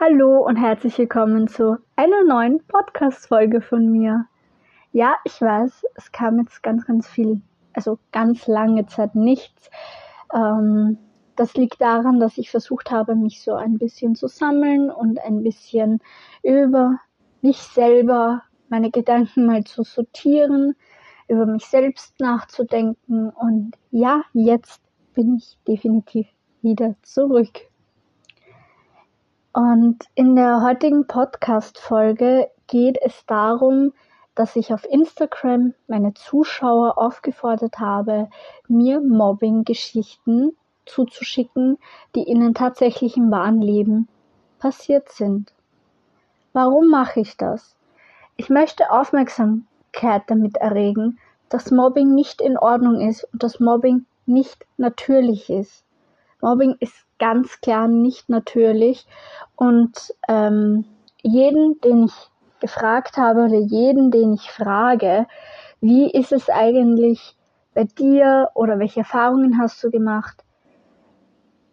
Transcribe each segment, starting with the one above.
Hallo und herzlich willkommen zu einer neuen Podcast-Folge von mir. Ja, ich weiß, es kam jetzt ganz, ganz viel, also ganz lange Zeit nichts. Ähm, das liegt daran, dass ich versucht habe, mich so ein bisschen zu sammeln und ein bisschen über mich selber, meine Gedanken mal zu sortieren, über mich selbst nachzudenken. Und ja, jetzt bin ich definitiv wieder zurück. Und in der heutigen Podcast-Folge geht es darum, dass ich auf Instagram meine Zuschauer aufgefordert habe, mir Mobbing-Geschichten zuzuschicken, die ihnen tatsächlich im wahren Leben passiert sind. Warum mache ich das? Ich möchte Aufmerksamkeit damit erregen, dass Mobbing nicht in Ordnung ist und dass Mobbing nicht natürlich ist. Mobbing ist ganz klar nicht natürlich. Und ähm, jeden, den ich gefragt habe oder jeden, den ich frage, wie ist es eigentlich bei dir oder welche Erfahrungen hast du gemacht?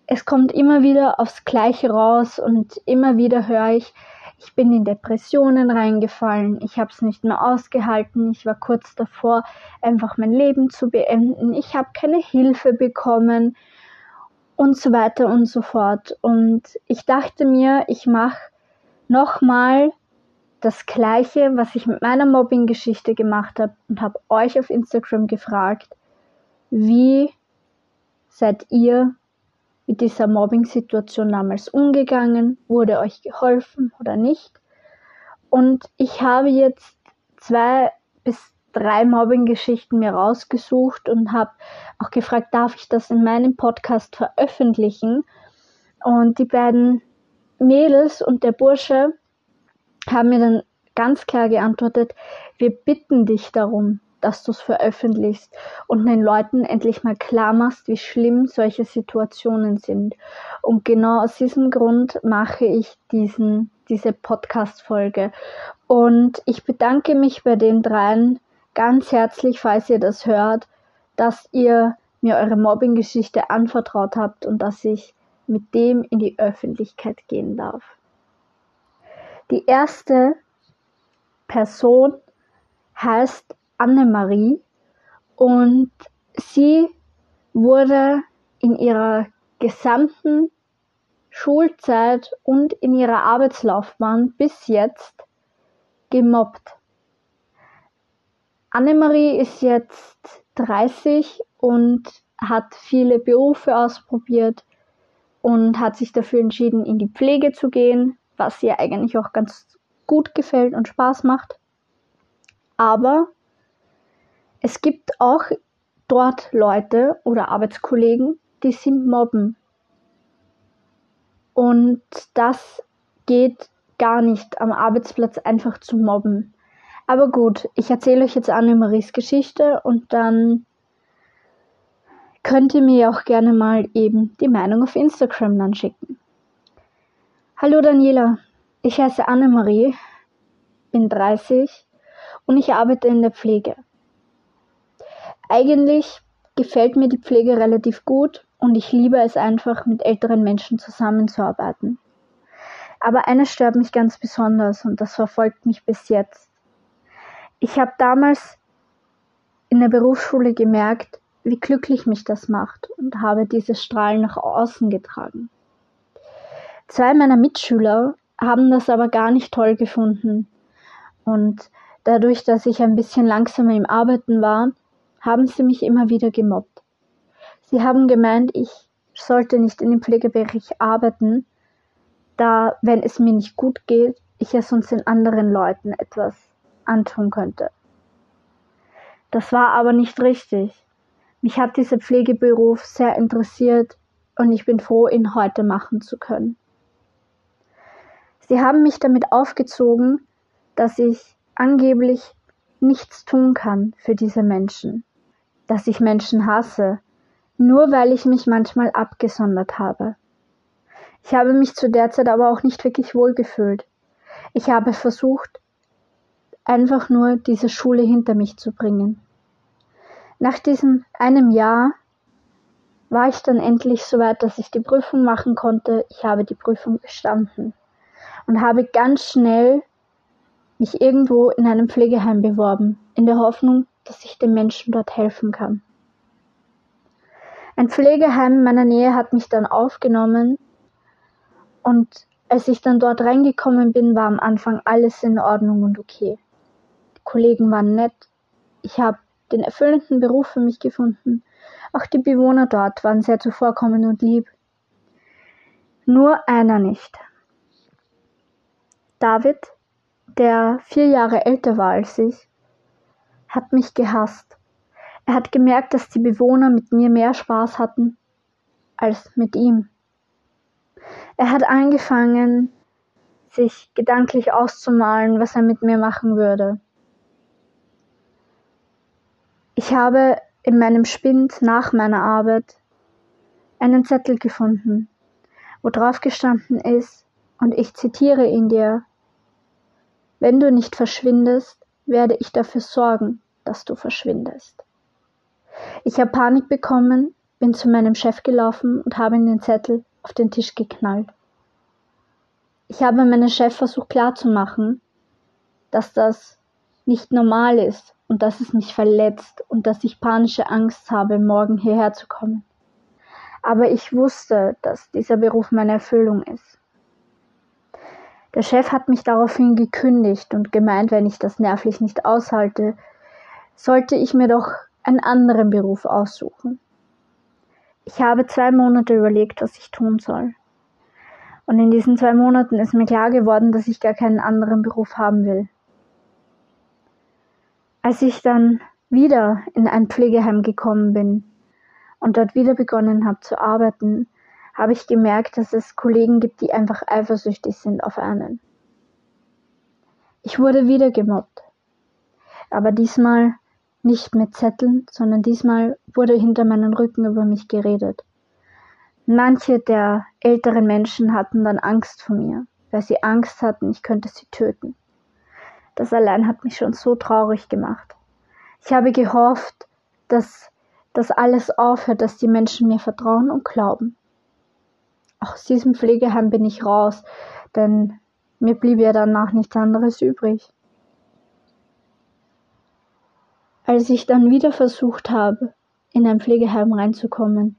Es kommt immer wieder aufs Gleiche raus und immer wieder höre ich, ich bin in Depressionen reingefallen, ich habe es nicht mehr ausgehalten, ich war kurz davor, einfach mein Leben zu beenden, ich habe keine Hilfe bekommen, und so weiter und so fort. Und ich dachte mir, ich mache nochmal das gleiche, was ich mit meiner Mobbing-Geschichte gemacht habe und habe euch auf Instagram gefragt, wie seid ihr mit dieser Mobbing-Situation damals umgegangen? Wurde euch geholfen oder nicht? Und ich habe jetzt zwei bis drei Mobbing-Geschichten mir rausgesucht und habe auch gefragt, darf ich das in meinem Podcast veröffentlichen? Und die beiden Mädels und der Bursche haben mir dann ganz klar geantwortet, wir bitten dich darum, dass du es veröffentlichst und den Leuten endlich mal klar machst, wie schlimm solche Situationen sind. Und genau aus diesem Grund mache ich diesen, diese Podcast-Folge. Und ich bedanke mich bei den dreien ganz herzlich, falls ihr das hört, dass ihr mir eure Mobbing-Geschichte anvertraut habt und dass ich mit dem in die Öffentlichkeit gehen darf. Die erste Person heißt Annemarie und sie wurde in ihrer gesamten Schulzeit und in ihrer Arbeitslaufbahn bis jetzt gemobbt. Annemarie ist jetzt 30 und hat viele Berufe ausprobiert und hat sich dafür entschieden, in die Pflege zu gehen, was ihr eigentlich auch ganz gut gefällt und Spaß macht. Aber es gibt auch dort Leute oder Arbeitskollegen, die sie mobben. Und das geht gar nicht am Arbeitsplatz einfach zu mobben. Aber gut, ich erzähle euch jetzt Annemaries Geschichte und dann könnt ihr mir auch gerne mal eben die Meinung auf Instagram dann schicken. Hallo Daniela, ich heiße Annemarie, bin 30 und ich arbeite in der Pflege. Eigentlich gefällt mir die Pflege relativ gut und ich liebe es einfach, mit älteren Menschen zusammenzuarbeiten. Aber eines stört mich ganz besonders und das verfolgt mich bis jetzt. Ich habe damals in der Berufsschule gemerkt, wie glücklich mich das macht und habe dieses Strahlen nach außen getragen. Zwei meiner Mitschüler haben das aber gar nicht toll gefunden und dadurch, dass ich ein bisschen langsamer im Arbeiten war, haben sie mich immer wieder gemobbt. Sie haben gemeint, ich sollte nicht in dem Pflegebereich arbeiten, da, wenn es mir nicht gut geht, ich es sonst den anderen Leuten etwas antun könnte. Das war aber nicht richtig. Mich hat dieser Pflegeberuf sehr interessiert und ich bin froh, ihn heute machen zu können. Sie haben mich damit aufgezogen, dass ich angeblich nichts tun kann für diese Menschen, dass ich Menschen hasse, nur weil ich mich manchmal abgesondert habe. Ich habe mich zu der Zeit aber auch nicht wirklich wohlgefühlt. Ich habe versucht, einfach nur diese Schule hinter mich zu bringen. Nach diesem einem Jahr war ich dann endlich so weit, dass ich die Prüfung machen konnte. Ich habe die Prüfung bestanden. und habe ganz schnell mich irgendwo in einem Pflegeheim beworben, in der Hoffnung, dass ich den Menschen dort helfen kann. Ein Pflegeheim in meiner Nähe hat mich dann aufgenommen und als ich dann dort reingekommen bin, war am Anfang alles in Ordnung und okay. Kollegen waren nett. Ich habe den erfüllenden Beruf für mich gefunden. Auch die Bewohner dort waren sehr zuvorkommend und lieb. Nur einer nicht. David, der vier Jahre älter war als ich, hat mich gehasst. Er hat gemerkt, dass die Bewohner mit mir mehr Spaß hatten als mit ihm. Er hat angefangen, sich gedanklich auszumalen, was er mit mir machen würde. Ich habe in meinem Spind nach meiner Arbeit einen Zettel gefunden, wo drauf gestanden ist, und ich zitiere ihn dir, wenn du nicht verschwindest, werde ich dafür sorgen, dass du verschwindest. Ich habe Panik bekommen, bin zu meinem Chef gelaufen und habe ihm den Zettel auf den Tisch geknallt. Ich habe meinem Chef versucht klarzumachen, dass das nicht normal ist und dass es mich verletzt und dass ich panische Angst habe, morgen hierher zu kommen. Aber ich wusste, dass dieser Beruf meine Erfüllung ist. Der Chef hat mich daraufhin gekündigt und gemeint, wenn ich das nervlich nicht aushalte, sollte ich mir doch einen anderen Beruf aussuchen. Ich habe zwei Monate überlegt, was ich tun soll. Und in diesen zwei Monaten ist mir klar geworden, dass ich gar keinen anderen Beruf haben will. Als ich dann wieder in ein Pflegeheim gekommen bin und dort wieder begonnen habe zu arbeiten, habe ich gemerkt, dass es Kollegen gibt, die einfach eifersüchtig sind auf einen. Ich wurde wieder gemobbt. Aber diesmal nicht mit Zetteln, sondern diesmal wurde hinter meinem Rücken über mich geredet. Manche der älteren Menschen hatten dann Angst vor mir, weil sie Angst hatten, ich könnte sie töten. Das allein hat mich schon so traurig gemacht. Ich habe gehofft, dass das alles aufhört, dass die Menschen mir vertrauen und glauben. Aus diesem Pflegeheim bin ich raus, denn mir blieb ja danach nichts anderes übrig. Als ich dann wieder versucht habe, in ein Pflegeheim reinzukommen,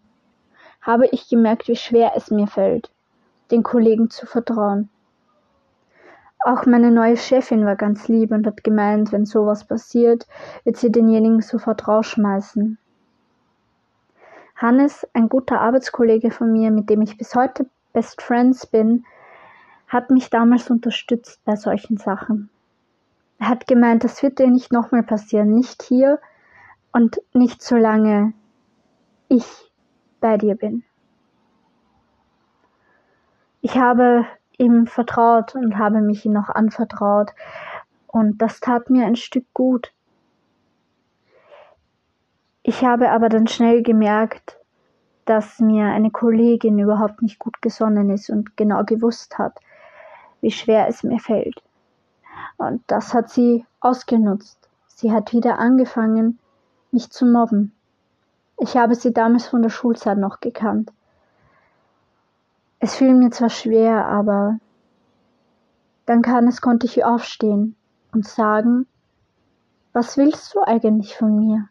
habe ich gemerkt, wie schwer es mir fällt, den Kollegen zu vertrauen. Auch meine neue Chefin war ganz lieb und hat gemeint, wenn sowas passiert, wird sie denjenigen sofort rausschmeißen. Hannes, ein guter Arbeitskollege von mir, mit dem ich bis heute Best Friends bin, hat mich damals unterstützt bei solchen Sachen. Er hat gemeint, das wird dir nicht nochmal passieren, nicht hier und nicht solange ich bei dir bin. Ich habe ihm vertraut und habe mich ihm noch anvertraut und das tat mir ein Stück gut. Ich habe aber dann schnell gemerkt, dass mir eine Kollegin überhaupt nicht gut gesonnen ist und genau gewusst hat, wie schwer es mir fällt. Und das hat sie ausgenutzt. Sie hat wieder angefangen, mich zu mobben. Ich habe sie damals von der Schulzeit noch gekannt. Es fiel mir zwar schwer, aber dann kann es konnte ich aufstehen und sagen, was willst du eigentlich von mir?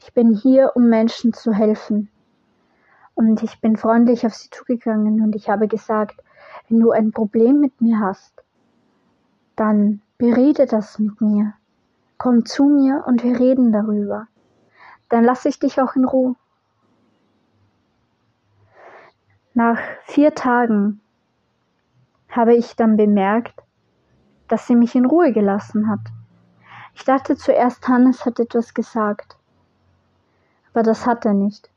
Ich bin hier, um Menschen zu helfen. Und ich bin freundlich auf sie zugegangen und ich habe gesagt, wenn du ein Problem mit mir hast, dann berede das mit mir. Komm zu mir und wir reden darüber. Dann lasse ich dich auch in Ruhe. Nach vier Tagen habe ich dann bemerkt, dass sie mich in Ruhe gelassen hat. Ich dachte zuerst, Hannes hat etwas gesagt. Aber das hat er nicht.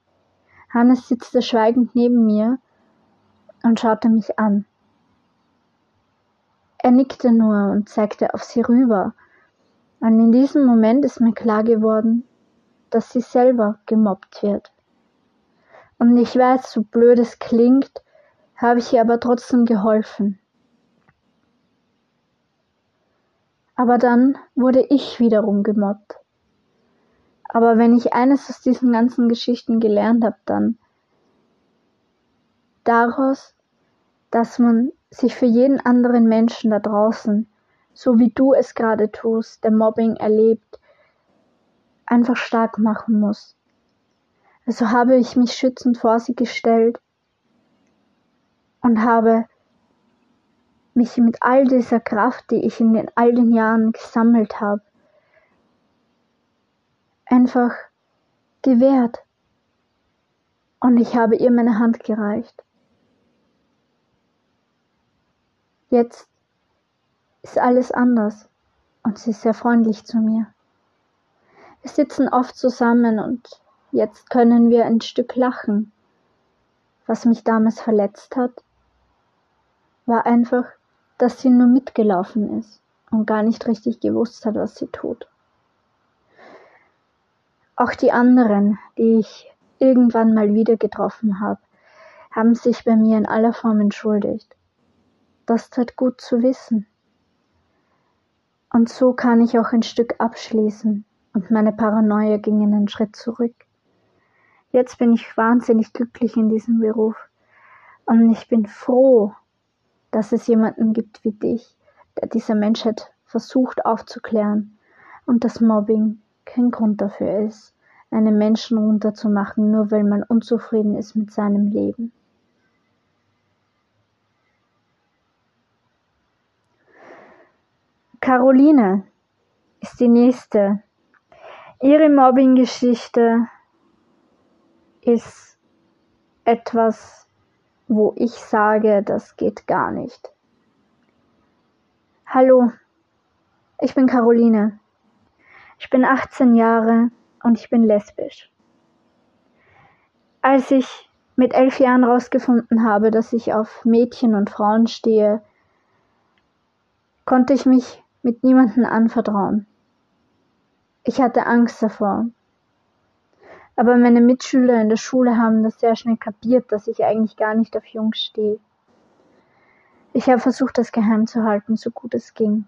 Hannes sitzte schweigend neben mir und schaute mich an. Er nickte nur und zeigte auf sie rüber. Und in diesem Moment ist mir klar geworden, dass sie selber gemobbt wird. Und ich weiß, so blöd es klingt, habe ich ihr aber trotzdem geholfen. Aber dann wurde ich wiederum gemobbt. Aber wenn ich eines aus diesen ganzen Geschichten gelernt habe, dann daraus, dass man sich für jeden anderen Menschen da draußen, so wie du es gerade tust, der Mobbing erlebt, einfach stark machen muss. Also habe ich mich schützend vor sie gestellt und habe mich mit all dieser Kraft, die ich in den all den Jahren gesammelt habe, einfach gewehrt. Und ich habe ihr meine Hand gereicht. Jetzt ist alles anders und sie ist sehr freundlich zu mir. Wir sitzen oft zusammen und jetzt können wir ein Stück lachen. Was mich damals verletzt hat, war einfach, dass sie nur mitgelaufen ist und gar nicht richtig gewusst hat, was sie tut. Auch die anderen, die ich irgendwann mal wieder getroffen habe, haben sich bei mir in aller Form entschuldigt. Das tat gut zu wissen. Und so kann ich auch ein Stück abschließen und meine Paranoia ging einen Schritt zurück. Jetzt bin ich wahnsinnig glücklich in diesem Beruf und ich bin froh, dass es jemanden gibt wie dich, der diese Menschheit versucht aufzuklären und das Mobbing kein Grund dafür ist, einen Menschen runterzumachen, nur weil man unzufrieden ist mit seinem Leben. Caroline ist die nächste. Ihre Mobbing-Geschichte ist etwas, wo ich sage, das geht gar nicht. Hallo, ich bin Caroline. Ich bin 18 Jahre und ich bin lesbisch. Als ich mit elf Jahren herausgefunden habe, dass ich auf Mädchen und Frauen stehe, konnte ich mich mit niemandem anvertrauen. Ich hatte Angst davor. Aber meine Mitschüler in der Schule haben das sehr schnell kapiert, dass ich eigentlich gar nicht auf Jungs stehe. Ich habe versucht, das geheim zu halten, so gut es ging.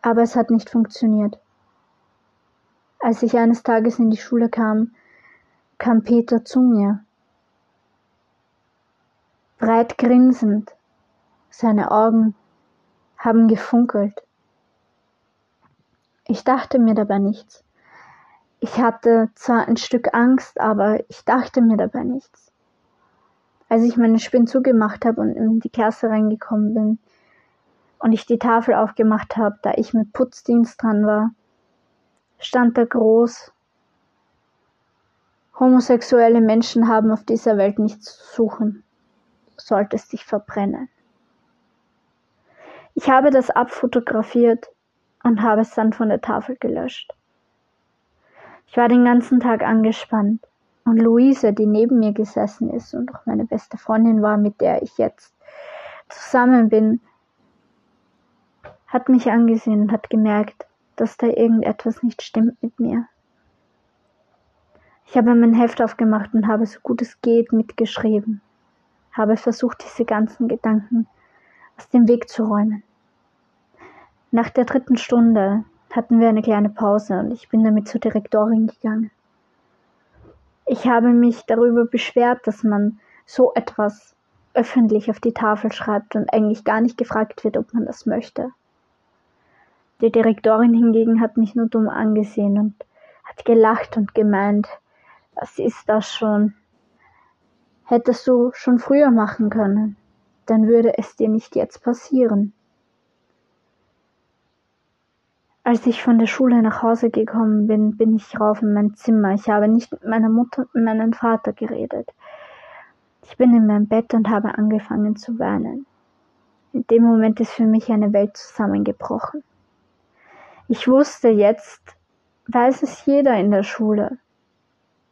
Aber es hat nicht funktioniert. Als ich eines Tages in die Schule kam, kam Peter zu mir. Breit grinsend, seine Augen haben gefunkelt. Ich dachte mir dabei nichts. Ich hatte zwar ein Stück Angst, aber ich dachte mir dabei nichts. Als ich meine Spinn zugemacht habe und in die Klasse reingekommen bin und ich die Tafel aufgemacht habe, da ich mit Putzdienst dran war, stand da groß Homosexuelle Menschen haben auf dieser Welt nichts zu suchen. Du solltest dich verbrennen. Ich habe das abfotografiert und habe es dann von der Tafel gelöscht. Ich war den ganzen Tag angespannt und Luise, die neben mir gesessen ist und auch meine beste Freundin war, mit der ich jetzt zusammen bin, hat mich angesehen und hat gemerkt, dass da irgendetwas nicht stimmt mit mir. Ich habe mein Heft aufgemacht und habe so gut es geht mitgeschrieben, habe versucht, diese ganzen Gedanken aus dem Weg zu räumen. Nach der dritten Stunde hatten wir eine kleine Pause und ich bin damit zur Direktorin gegangen. Ich habe mich darüber beschwert, dass man so etwas öffentlich auf die Tafel schreibt und eigentlich gar nicht gefragt wird, ob man das möchte. Die Direktorin hingegen hat mich nur dumm angesehen und hat gelacht und gemeint, was ist das schon? Hättest du schon früher machen können, dann würde es dir nicht jetzt passieren. Als ich von der Schule nach Hause gekommen bin, bin ich rauf in mein Zimmer. Ich habe nicht mit meiner Mutter und meinem Vater geredet. Ich bin in meinem Bett und habe angefangen zu weinen. In dem Moment ist für mich eine Welt zusammengebrochen. Ich wusste jetzt, weiß es jeder in der Schule.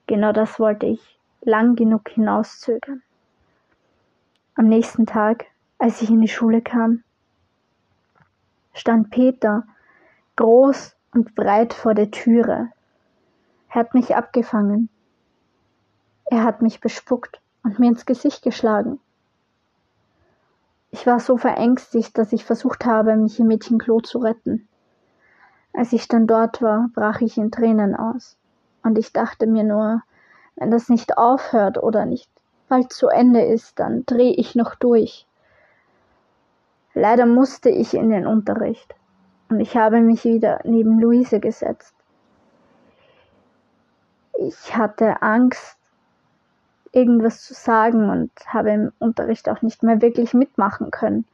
Genau das wollte ich lang genug hinauszögern. Am nächsten Tag, als ich in die Schule kam, stand Peter groß und breit vor der Türe. Er hat mich abgefangen. Er hat mich bespuckt und mir ins Gesicht geschlagen. Ich war so verängstigt, dass ich versucht habe, mich im Mädchenklo zu retten. Als ich dann dort war, brach ich in Tränen aus. Und ich dachte mir nur, wenn das nicht aufhört oder nicht bald zu Ende ist, dann drehe ich noch durch. Leider musste ich in den Unterricht und ich habe mich wieder neben Luise gesetzt. Ich hatte Angst, irgendwas zu sagen und habe im Unterricht auch nicht mehr wirklich mitmachen können.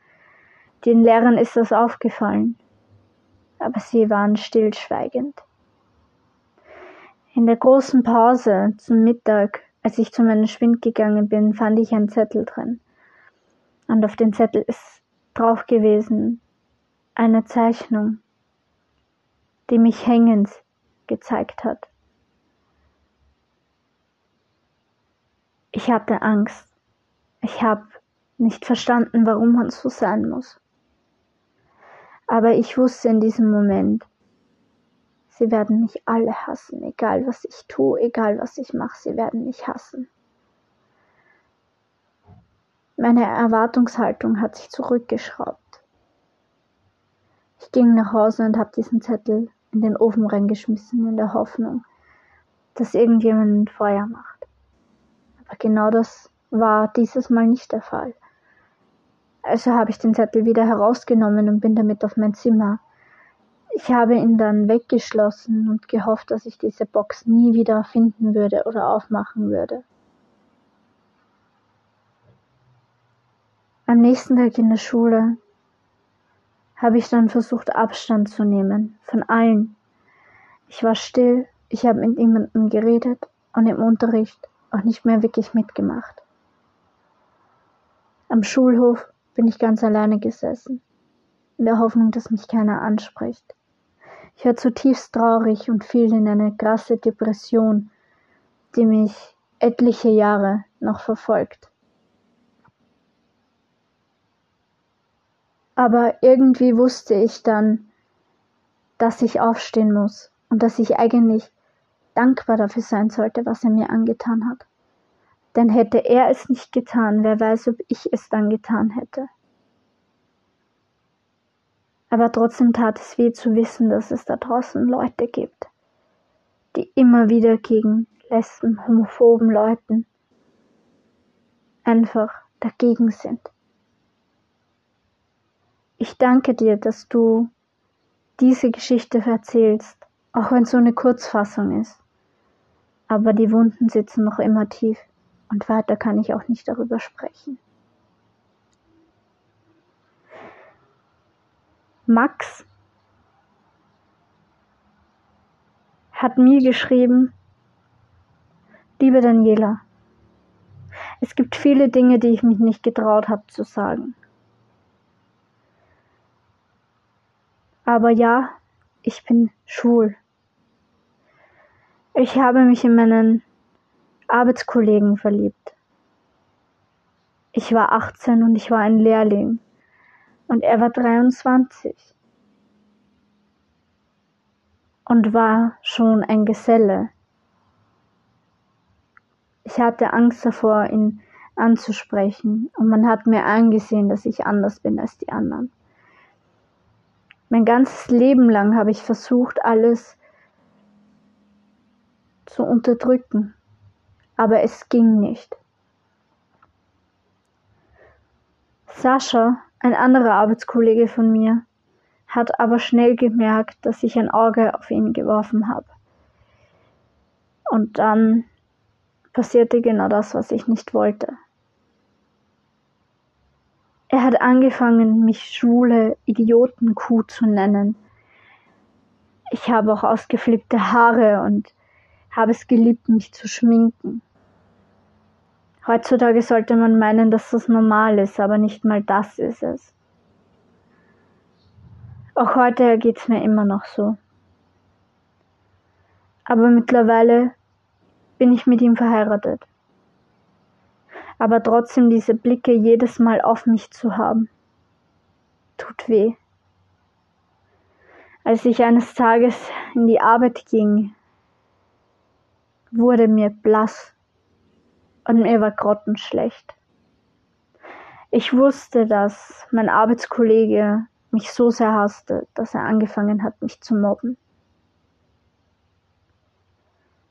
Den Lehrern ist das aufgefallen, aber sie waren stillschweigend. In der großen Pause zum Mittag, als ich zu meinem Schwind gegangen bin, fand ich einen Zettel drin. Und auf den Zettel ist drauf gewesen eine Zeichnung, die mich hängend gezeigt hat. Ich hatte Angst. Ich habe nicht verstanden, warum man so sein muss. Aber ich wusste in diesem Moment, sie werden mich alle hassen, egal was ich tue, egal was ich mache, sie werden mich hassen. Meine Erwartungshaltung hat sich zurückgeschraubt. Ich ging nach Hause und habe diesen Zettel in den Ofen reingeschmissen, in der Hoffnung, dass irgendjemand ein Feuer macht. Aber genau das war dieses Mal nicht der Fall. Also habe ich den Zettel wieder herausgenommen und bin damit auf mein Zimmer. Ich habe ihn dann weggeschlossen und gehofft, dass ich diese Box nie wieder finden würde oder aufmachen würde. Am nächsten Tag in der Schule habe ich dann versucht, Abstand zu nehmen von allen. Ich war still, ich habe mit niemandem geredet und im Unterricht auch nicht mehr wirklich mitgemacht. Am Schulhof bin ich ganz alleine gesessen, in der Hoffnung, dass mich keiner anspricht. Ich war zutiefst traurig und fiel in eine krasse Depression, die mich etliche Jahre noch verfolgt. Aber irgendwie wusste ich dann, dass ich aufstehen muss und dass ich eigentlich dankbar dafür sein sollte, was er mir angetan hat. Denn hätte er es nicht getan, wer weiß, ob ich es dann getan hätte. Aber trotzdem tat es weh zu wissen, dass es da draußen Leute gibt, die immer wieder gegen Lesben, homophoben Leuten einfach dagegen sind. Ich danke dir, dass du diese Geschichte erzählst, auch wenn es so eine Kurzfassung ist. Aber die Wunden sitzen noch immer tief und weiter kann ich auch nicht darüber sprechen. Max hat mir geschrieben, liebe Daniela, es gibt viele Dinge, die ich mich nicht getraut habe zu sagen. Aber ja, ich bin schwul. Ich habe mich in meinen Arbeitskollegen verliebt. Ich war 18 und ich war ein Lehrling und er war 23 und war schon ein Geselle. Ich hatte Angst davor, ihn anzusprechen und man hat mir angesehen, dass ich anders bin als die anderen. Mein ganzes Leben lang habe ich versucht, alles zu unterdrücken, aber es ging nicht. Sascha, ein anderer Arbeitskollege von mir, hat aber schnell gemerkt, dass ich ein Auge auf ihn geworfen habe. Und dann passierte genau das, was ich nicht wollte. Er hat angefangen, mich schwule Idiotenkuh zu nennen. Ich habe auch ausgeflippte Haare und habe es geliebt, mich zu schminken. Heutzutage sollte man meinen, dass das normal ist, aber nicht mal das ist es. Auch heute geht es mir immer noch so. Aber mittlerweile bin ich mit ihm verheiratet aber trotzdem diese Blicke jedes Mal auf mich zu haben. Tut weh. Als ich eines Tages in die Arbeit ging, wurde mir blass und mir war grottenschlecht. Ich wusste, dass mein Arbeitskollege mich so sehr hasste, dass er angefangen hat, mich zu mobben.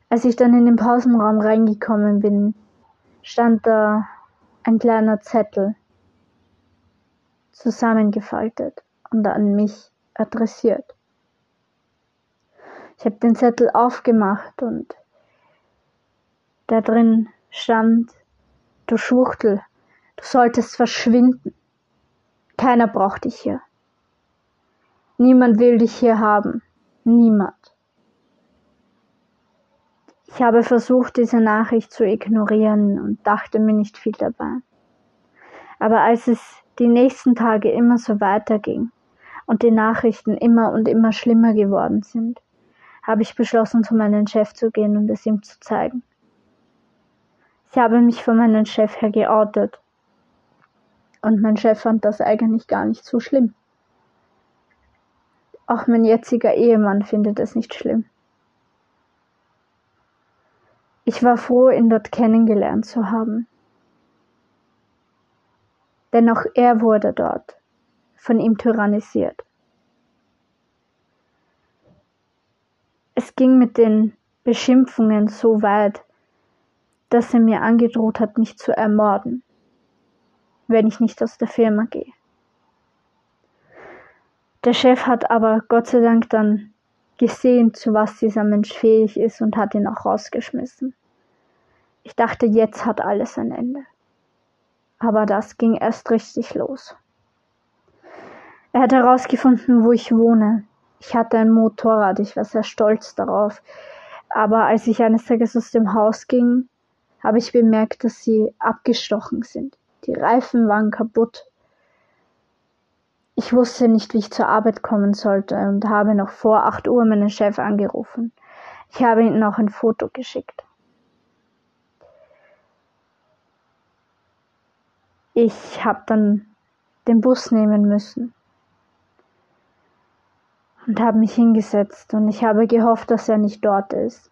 Als ich dann in den Pausenraum reingekommen bin, stand da ein kleiner Zettel zusammengefaltet und an mich adressiert. Ich habe den Zettel aufgemacht und da drin stand, du Schwuchtel, du solltest verschwinden. Keiner braucht dich hier. Niemand will dich hier haben. Niemand. Ich habe versucht, diese Nachricht zu ignorieren und dachte mir nicht viel dabei. Aber als es die nächsten Tage immer so weiterging und die Nachrichten immer und immer schlimmer geworden sind, habe ich beschlossen, zu meinem Chef zu gehen und es ihm zu zeigen. Ich habe mich von meinem Chef her geoutet. Und mein Chef fand das eigentlich gar nicht so schlimm. Auch mein jetziger Ehemann findet es nicht schlimm. Ich war froh, ihn dort kennengelernt zu haben. Denn auch er wurde dort von ihm tyrannisiert. Es ging mit den Beschimpfungen so weit, dass er mir angedroht hat, mich zu ermorden, wenn ich nicht aus der Firma gehe. Der Chef hat aber Gott sei Dank dann gesehen, zu was dieser Mensch fähig ist und hat ihn auch rausgeschmissen. Ich dachte, jetzt hat alles ein Ende. Aber das ging erst richtig los. Er hat herausgefunden, wo ich wohne. Ich hatte ein Motorrad, ich war sehr stolz darauf. Aber als ich eines Tages aus dem Haus ging, habe ich bemerkt, dass sie abgestochen sind. Die Reifen waren kaputt. Ich wusste nicht, wie ich zur Arbeit kommen sollte und habe noch vor 8 Uhr meinen Chef angerufen. Ich habe ihm noch ein Foto geschickt. Ich habe dann den Bus nehmen müssen und habe mich hingesetzt und ich habe gehofft, dass er nicht dort ist.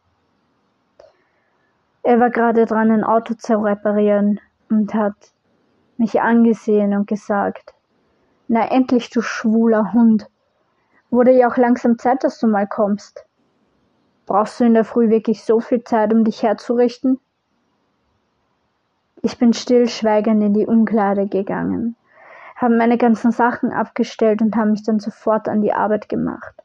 Er war gerade dran, ein Auto zu reparieren und hat mich angesehen und gesagt, na endlich, du schwuler Hund. Wurde ja auch langsam Zeit, dass du mal kommst. Brauchst du in der Früh wirklich so viel Zeit, um dich herzurichten? Ich bin stillschweigend in die Umkleide gegangen, habe meine ganzen Sachen abgestellt und habe mich dann sofort an die Arbeit gemacht.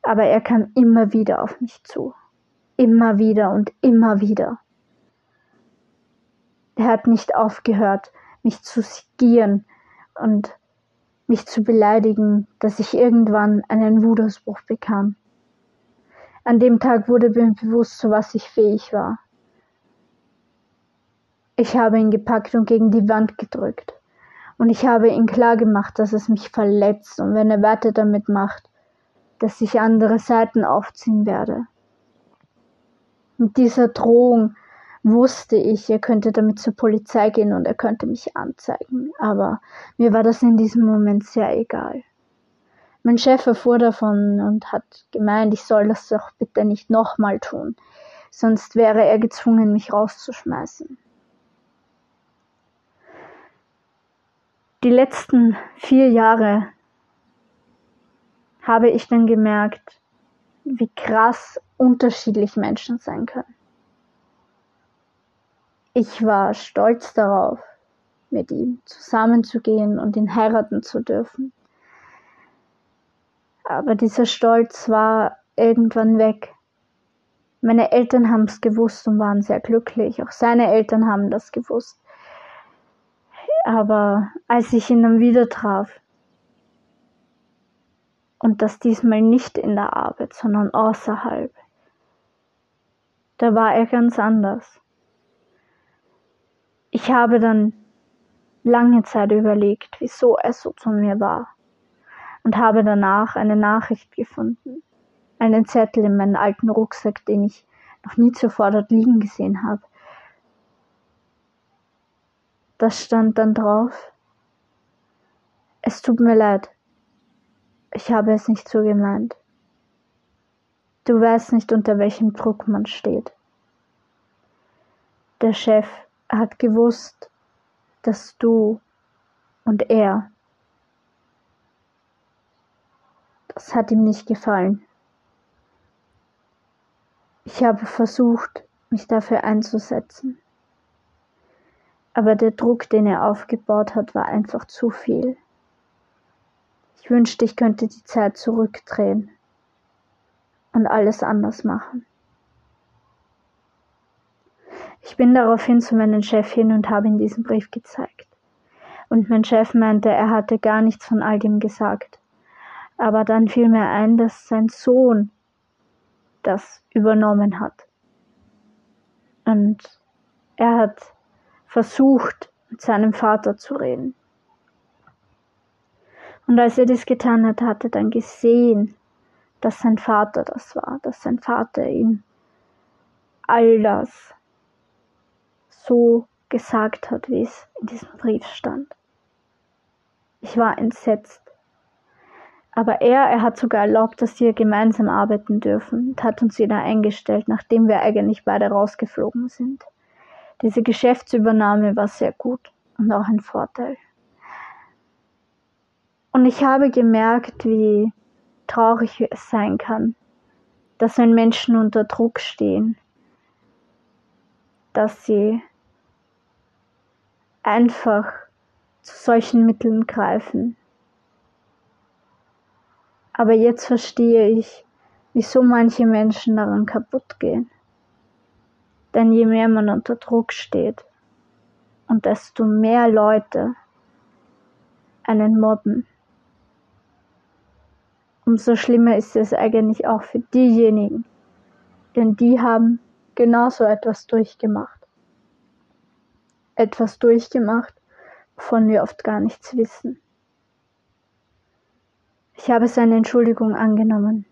Aber er kam immer wieder auf mich zu. Immer wieder und immer wieder. Er hat nicht aufgehört, mich zu sigieren und mich zu beleidigen, dass ich irgendwann einen Wutausbruch bekam. An dem Tag wurde mir bewusst, zu was ich fähig war. Ich habe ihn gepackt und gegen die Wand gedrückt. Und ich habe ihm klar gemacht, dass es mich verletzt und wenn er weiter damit macht, dass ich andere Seiten aufziehen werde. Mit dieser Drohung wusste ich, er könnte damit zur Polizei gehen und er könnte mich anzeigen. Aber mir war das in diesem Moment sehr egal. Mein Chef erfuhr davon und hat gemeint, ich soll das doch bitte nicht nochmal tun, sonst wäre er gezwungen, mich rauszuschmeißen. Die letzten vier Jahre habe ich dann gemerkt, wie krass unterschiedlich Menschen sein können. Ich war stolz darauf, mit ihm zusammenzugehen und ihn heiraten zu dürfen. Aber dieser Stolz war irgendwann weg. Meine Eltern haben es gewusst und waren sehr glücklich. Auch seine Eltern haben das gewusst. Aber als ich ihn dann wieder traf, und das diesmal nicht in der Arbeit, sondern außerhalb, da war er ganz anders. Ich habe dann lange Zeit überlegt, wieso er so zu mir war und habe danach eine Nachricht gefunden, einen Zettel in meinem alten Rucksack, den ich noch nie zuvor dort liegen gesehen habe. Das stand dann drauf. Es tut mir leid. Ich habe es nicht so gemeint. Du weißt nicht, unter welchem Druck man steht. Der Chef hat gewusst, dass du und er, das hat ihm nicht gefallen. Ich habe versucht, mich dafür einzusetzen. Aber der Druck, den er aufgebaut hat, war einfach zu viel. Ich wünschte, ich könnte die Zeit zurückdrehen und alles anders machen. Ich bin daraufhin zu meinem Chef hin und habe ihm diesen Brief gezeigt. Und mein Chef meinte, er hatte gar nichts von all dem gesagt. Aber dann fiel mir ein, dass sein Sohn das übernommen hat. Und er hat versucht, mit seinem Vater zu reden. Und als er das getan hat, hat er dann gesehen, dass sein Vater das war, dass sein Vater ihm all das so gesagt hat, wie es in diesem Brief stand. Ich war entsetzt. Aber er, er hat sogar erlaubt, dass wir gemeinsam arbeiten dürfen und hat uns wieder eingestellt, nachdem wir eigentlich beide rausgeflogen sind. Diese Geschäftsübernahme war sehr gut und auch ein Vorteil. Und ich habe gemerkt, wie traurig es sein kann, dass wenn Menschen unter Druck stehen, dass sie einfach zu solchen Mitteln greifen. Aber jetzt verstehe ich, wieso manche Menschen daran kaputt gehen. Denn je mehr man unter Druck steht und desto mehr Leute einen mobben, umso schlimmer ist es eigentlich auch für diejenigen, denn die haben genauso etwas durchgemacht etwas durchgemacht, wovon wir oft gar nichts wissen. Ich habe seine Entschuldigung angenommen.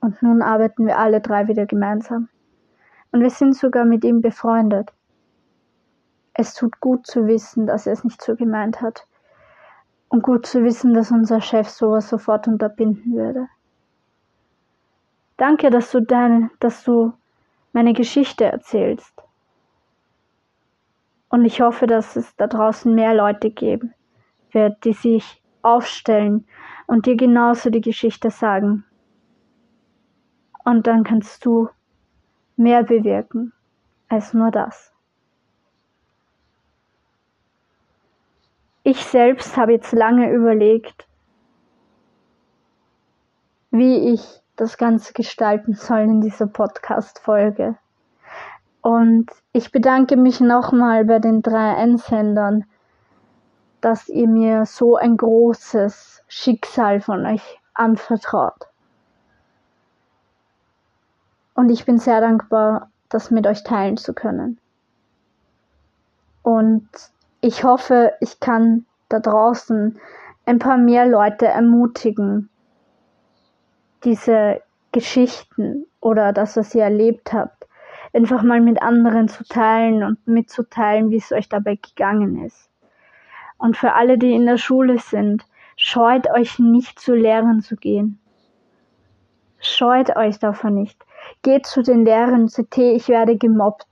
Und nun arbeiten wir alle drei wieder gemeinsam. Und wir sind sogar mit ihm befreundet. Es tut gut zu wissen, dass er es nicht so gemeint hat. Und gut zu wissen, dass unser Chef sowas sofort unterbinden würde. Danke, dass du deine, dass du meine Geschichte erzählst. Und ich hoffe, dass es da draußen mehr Leute geben wird, die sich aufstellen und dir genauso die Geschichte sagen. Und dann kannst du mehr bewirken als nur das. Ich selbst habe jetzt lange überlegt, wie ich das Ganze gestalten soll in dieser Podcast-Folge. Und ich bedanke mich nochmal bei den drei Einsendern, dass ihr mir so ein großes Schicksal von euch anvertraut. Und ich bin sehr dankbar, das mit euch teilen zu können. Und ich hoffe, ich kann da draußen ein paar mehr Leute ermutigen, diese Geschichten oder das, was ihr erlebt habt, einfach mal mit anderen zu teilen und mitzuteilen, wie es euch dabei gegangen ist. Und für alle, die in der Schule sind, scheut euch nicht zu Lehrern zu gehen. Scheut euch davon nicht. Geht zu den Lehrern hey, ich werde gemobbt.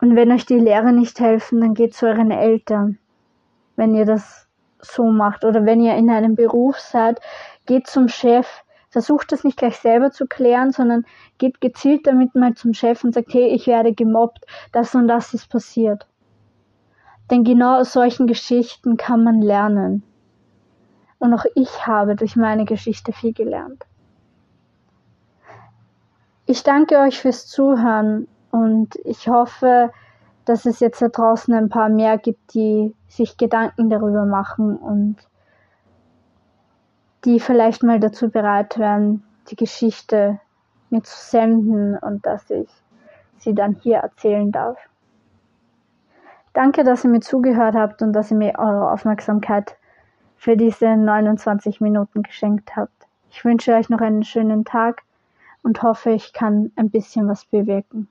Und wenn euch die Lehrer nicht helfen, dann geht zu euren Eltern, wenn ihr das so macht. Oder wenn ihr in einem Beruf seid, geht zum Chef, versucht das nicht gleich selber zu klären, sondern geht gezielt damit mal zum Chef und sagt, hey, ich werde gemobbt, das und das ist passiert. Denn genau aus solchen Geschichten kann man lernen. Und auch ich habe durch meine Geschichte viel gelernt. Ich danke euch fürs Zuhören und ich hoffe, dass es jetzt da draußen ein paar mehr gibt, die sich Gedanken darüber machen und die vielleicht mal dazu bereit wären, die Geschichte mir zu senden und dass ich sie dann hier erzählen darf. Danke, dass ihr mir zugehört habt und dass ihr mir eure Aufmerksamkeit für diese 29 Minuten geschenkt habt. Ich wünsche euch noch einen schönen Tag und hoffe, ich kann ein bisschen was bewirken.